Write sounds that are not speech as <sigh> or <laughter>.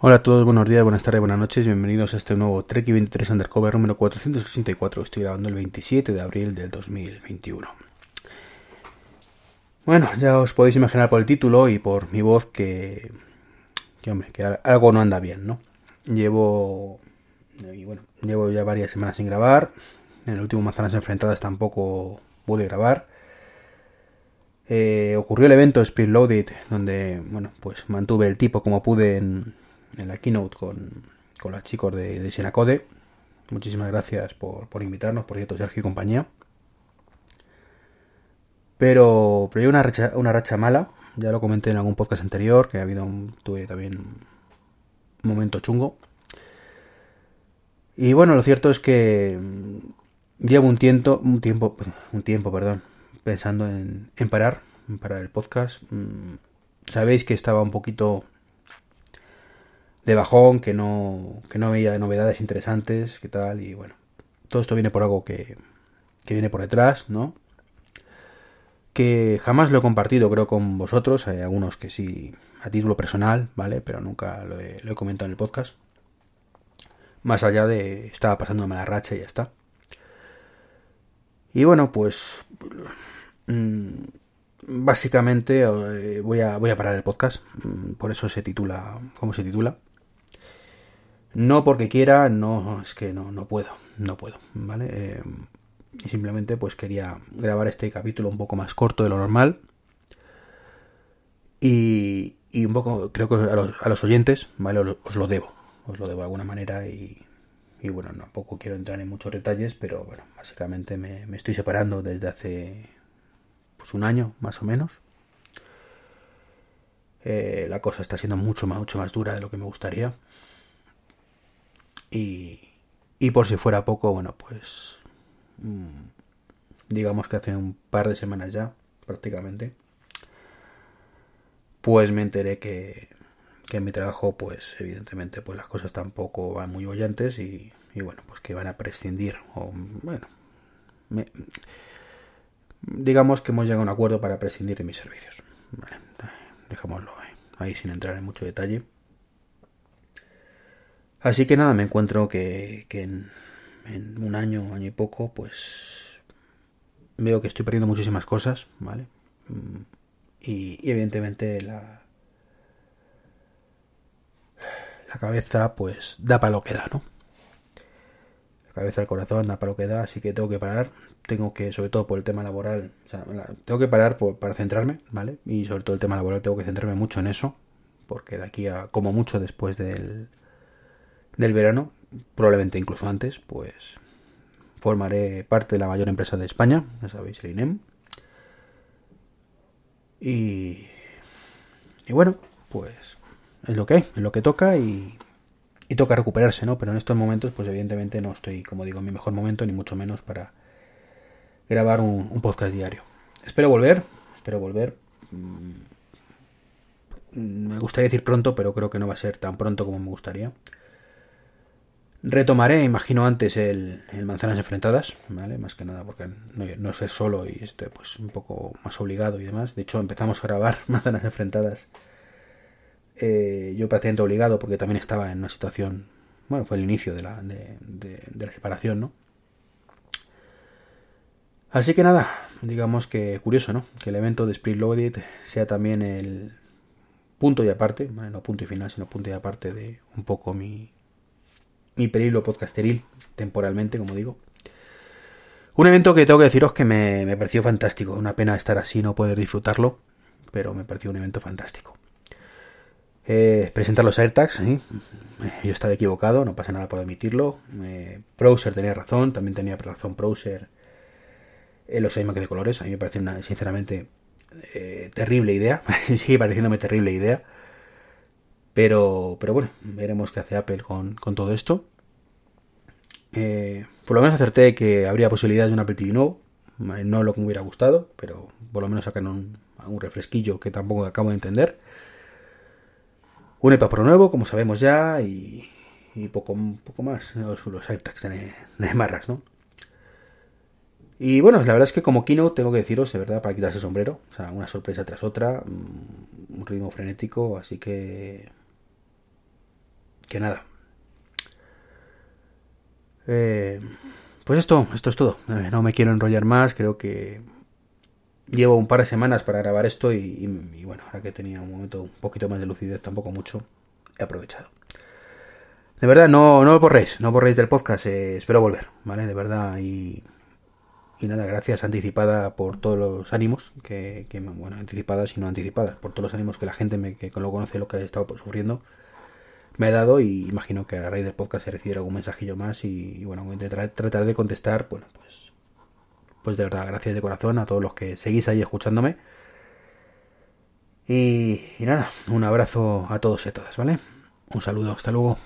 Hola a todos, buenos días, buenas tardes, buenas noches, bienvenidos a este nuevo Trek 23 Undercover número 484. Estoy grabando el 27 de abril del 2021. Bueno, ya os podéis imaginar por el título y por mi voz que, que hombre, que algo no anda bien, ¿no? Llevo, bueno, llevo ya varias semanas sin grabar. En el último Manzanas Enfrentadas tampoco pude grabar. Eh, ocurrió el evento Split Loaded, donde, bueno, pues mantuve el tipo como pude en, en la keynote con, con los chicos de, de Sinacode. Muchísimas gracias por, por, invitarnos, por cierto, Sergio y compañía. Pero, pero hay una una racha mala, ya lo comenté en algún podcast anterior, que ha habido un, tuve también un momento chungo. Y bueno, lo cierto es que mm, llevo un tiempo, un tiempo, <laughs> un tiempo, perdón, pensando en, en parar, en parar el podcast. Mm, sabéis que estaba un poquito de bajón, que no, que no veía novedades interesantes, que tal, y bueno, todo esto viene por algo que, que viene por detrás, ¿no? Que jamás lo he compartido, creo, con vosotros, hay algunos que sí, a título personal, ¿vale? Pero nunca lo he, lo he comentado en el podcast. Más allá de estaba pasándome la racha y ya está. Y bueno, pues mmm, básicamente eh, voy a voy a parar el podcast, por eso se titula como se titula. No porque quiera, no, es que no, no puedo, no puedo, ¿vale? Eh, y simplemente pues quería grabar este capítulo un poco más corto de lo normal. Y, y un poco, creo que a los, a los oyentes, ¿vale? Os, lo debo, os lo debo de alguna manera y, y bueno, tampoco quiero entrar en muchos detalles, pero bueno, básicamente me, me estoy separando desde hace pues un año más o menos. Eh, la cosa está siendo mucho más, mucho más dura de lo que me gustaría. Y, y por si fuera poco, bueno, pues mmm, digamos que hace un par de semanas ya, prácticamente, pues me enteré que, que en mi trabajo, pues evidentemente, pues las cosas tampoco van muy bollantes y, y bueno, pues que van a prescindir, o bueno, me, digamos que hemos llegado a un acuerdo para prescindir de mis servicios. Vale, dejémoslo ahí sin entrar en mucho detalle. Así que nada, me encuentro que, en, un año, año y poco, pues veo que estoy perdiendo muchísimas cosas, ¿vale? Y, y evidentemente la, la cabeza pues da para lo que da, ¿no? La cabeza, el corazón da para lo que da, así que tengo que parar, tengo que, sobre todo por el tema laboral, o sea, tengo que parar para centrarme, ¿vale? Y sobre todo el tema laboral tengo que centrarme mucho en eso, porque de aquí a, como mucho después del del verano, probablemente incluso antes, pues formaré parte de la mayor empresa de España, ya sabéis, el INEM. Y, y bueno, pues es lo que hay, es lo que toca y, y, toca recuperarse, ¿no? Pero en estos momentos, pues evidentemente no estoy, como digo, en mi mejor momento, ni mucho menos para grabar un, un podcast diario. Espero volver, espero volver. Me gustaría decir pronto, pero creo que no va a ser tan pronto como me gustaría. Retomaré, imagino antes, el, el, Manzanas Enfrentadas, ¿vale? Más que nada porque no, no solo y este, pues un poco más obligado y demás. De hecho, empezamos a grabar <laughs> Manzanas Enfrentadas. Eh, yo prácticamente obligado porque también estaba en una situación. Bueno, fue el inicio de la, de, de, de la separación, ¿no? Así que nada, digamos que curioso, ¿no? Que el evento de Split Loaded sea también el punto y aparte, ¿vale? no punto y final, sino punto y aparte de un poco mi, mi periplo podcasteril, temporalmente, como digo. Un evento que tengo que deciros que me, me, pareció fantástico. Una pena estar así, no poder disfrutarlo, pero me pareció un evento fantástico. Eh, presentar los AirTags, ¿sí? yo estaba equivocado, no pasa nada por admitirlo. Eh, Browser tenía razón, también tenía razón Browser en los iMac de colores. A mí me parece una, sinceramente, eh, terrible idea. <laughs> Sigue pareciéndome terrible idea. Pero, pero bueno, veremos qué hace Apple con, con todo esto. Eh, por lo menos acerté que habría posibilidades de un Apple nuevo. No lo que me hubiera gustado, pero por lo menos sacan un, refresquillo que tampoco acabo de entender. Un iPad nuevo, como sabemos ya, y, poco, poco más. Los, los AirTags de, de marras, ¿no? Y bueno, la verdad es que como keynote tengo que deciros, de verdad, para quitarse el sombrero. O sea, una sorpresa tras otra, un ritmo frenético, así que que nada. Eh, pues esto, esto es todo. Eh, no me quiero enrollar más. Creo que llevo un par de semanas para grabar esto y, bueno, ahora que tenía un momento un poquito más de lucidez, tampoco mucho, he aprovechado. De verdad, no, no borréis, no borréis del podcast, eh, espero volver, ¿vale? De verdad, y, nada, gracias anticipada por todos los ánimos, que, bueno, anticipadas y no anticipadas, por todos los ánimos que la gente me, que lo conoce lo que he estado sufriendo me ha dado y imagino que a raíz del podcast se recibirá algún mensajillo más y, bueno, tratar de contestar, bueno, pues, pues de verdad, gracias de corazón a todos los que seguís ahí escuchándome. Y, y nada, un abrazo a todos y a todas, ¿vale? Un saludo, hasta luego.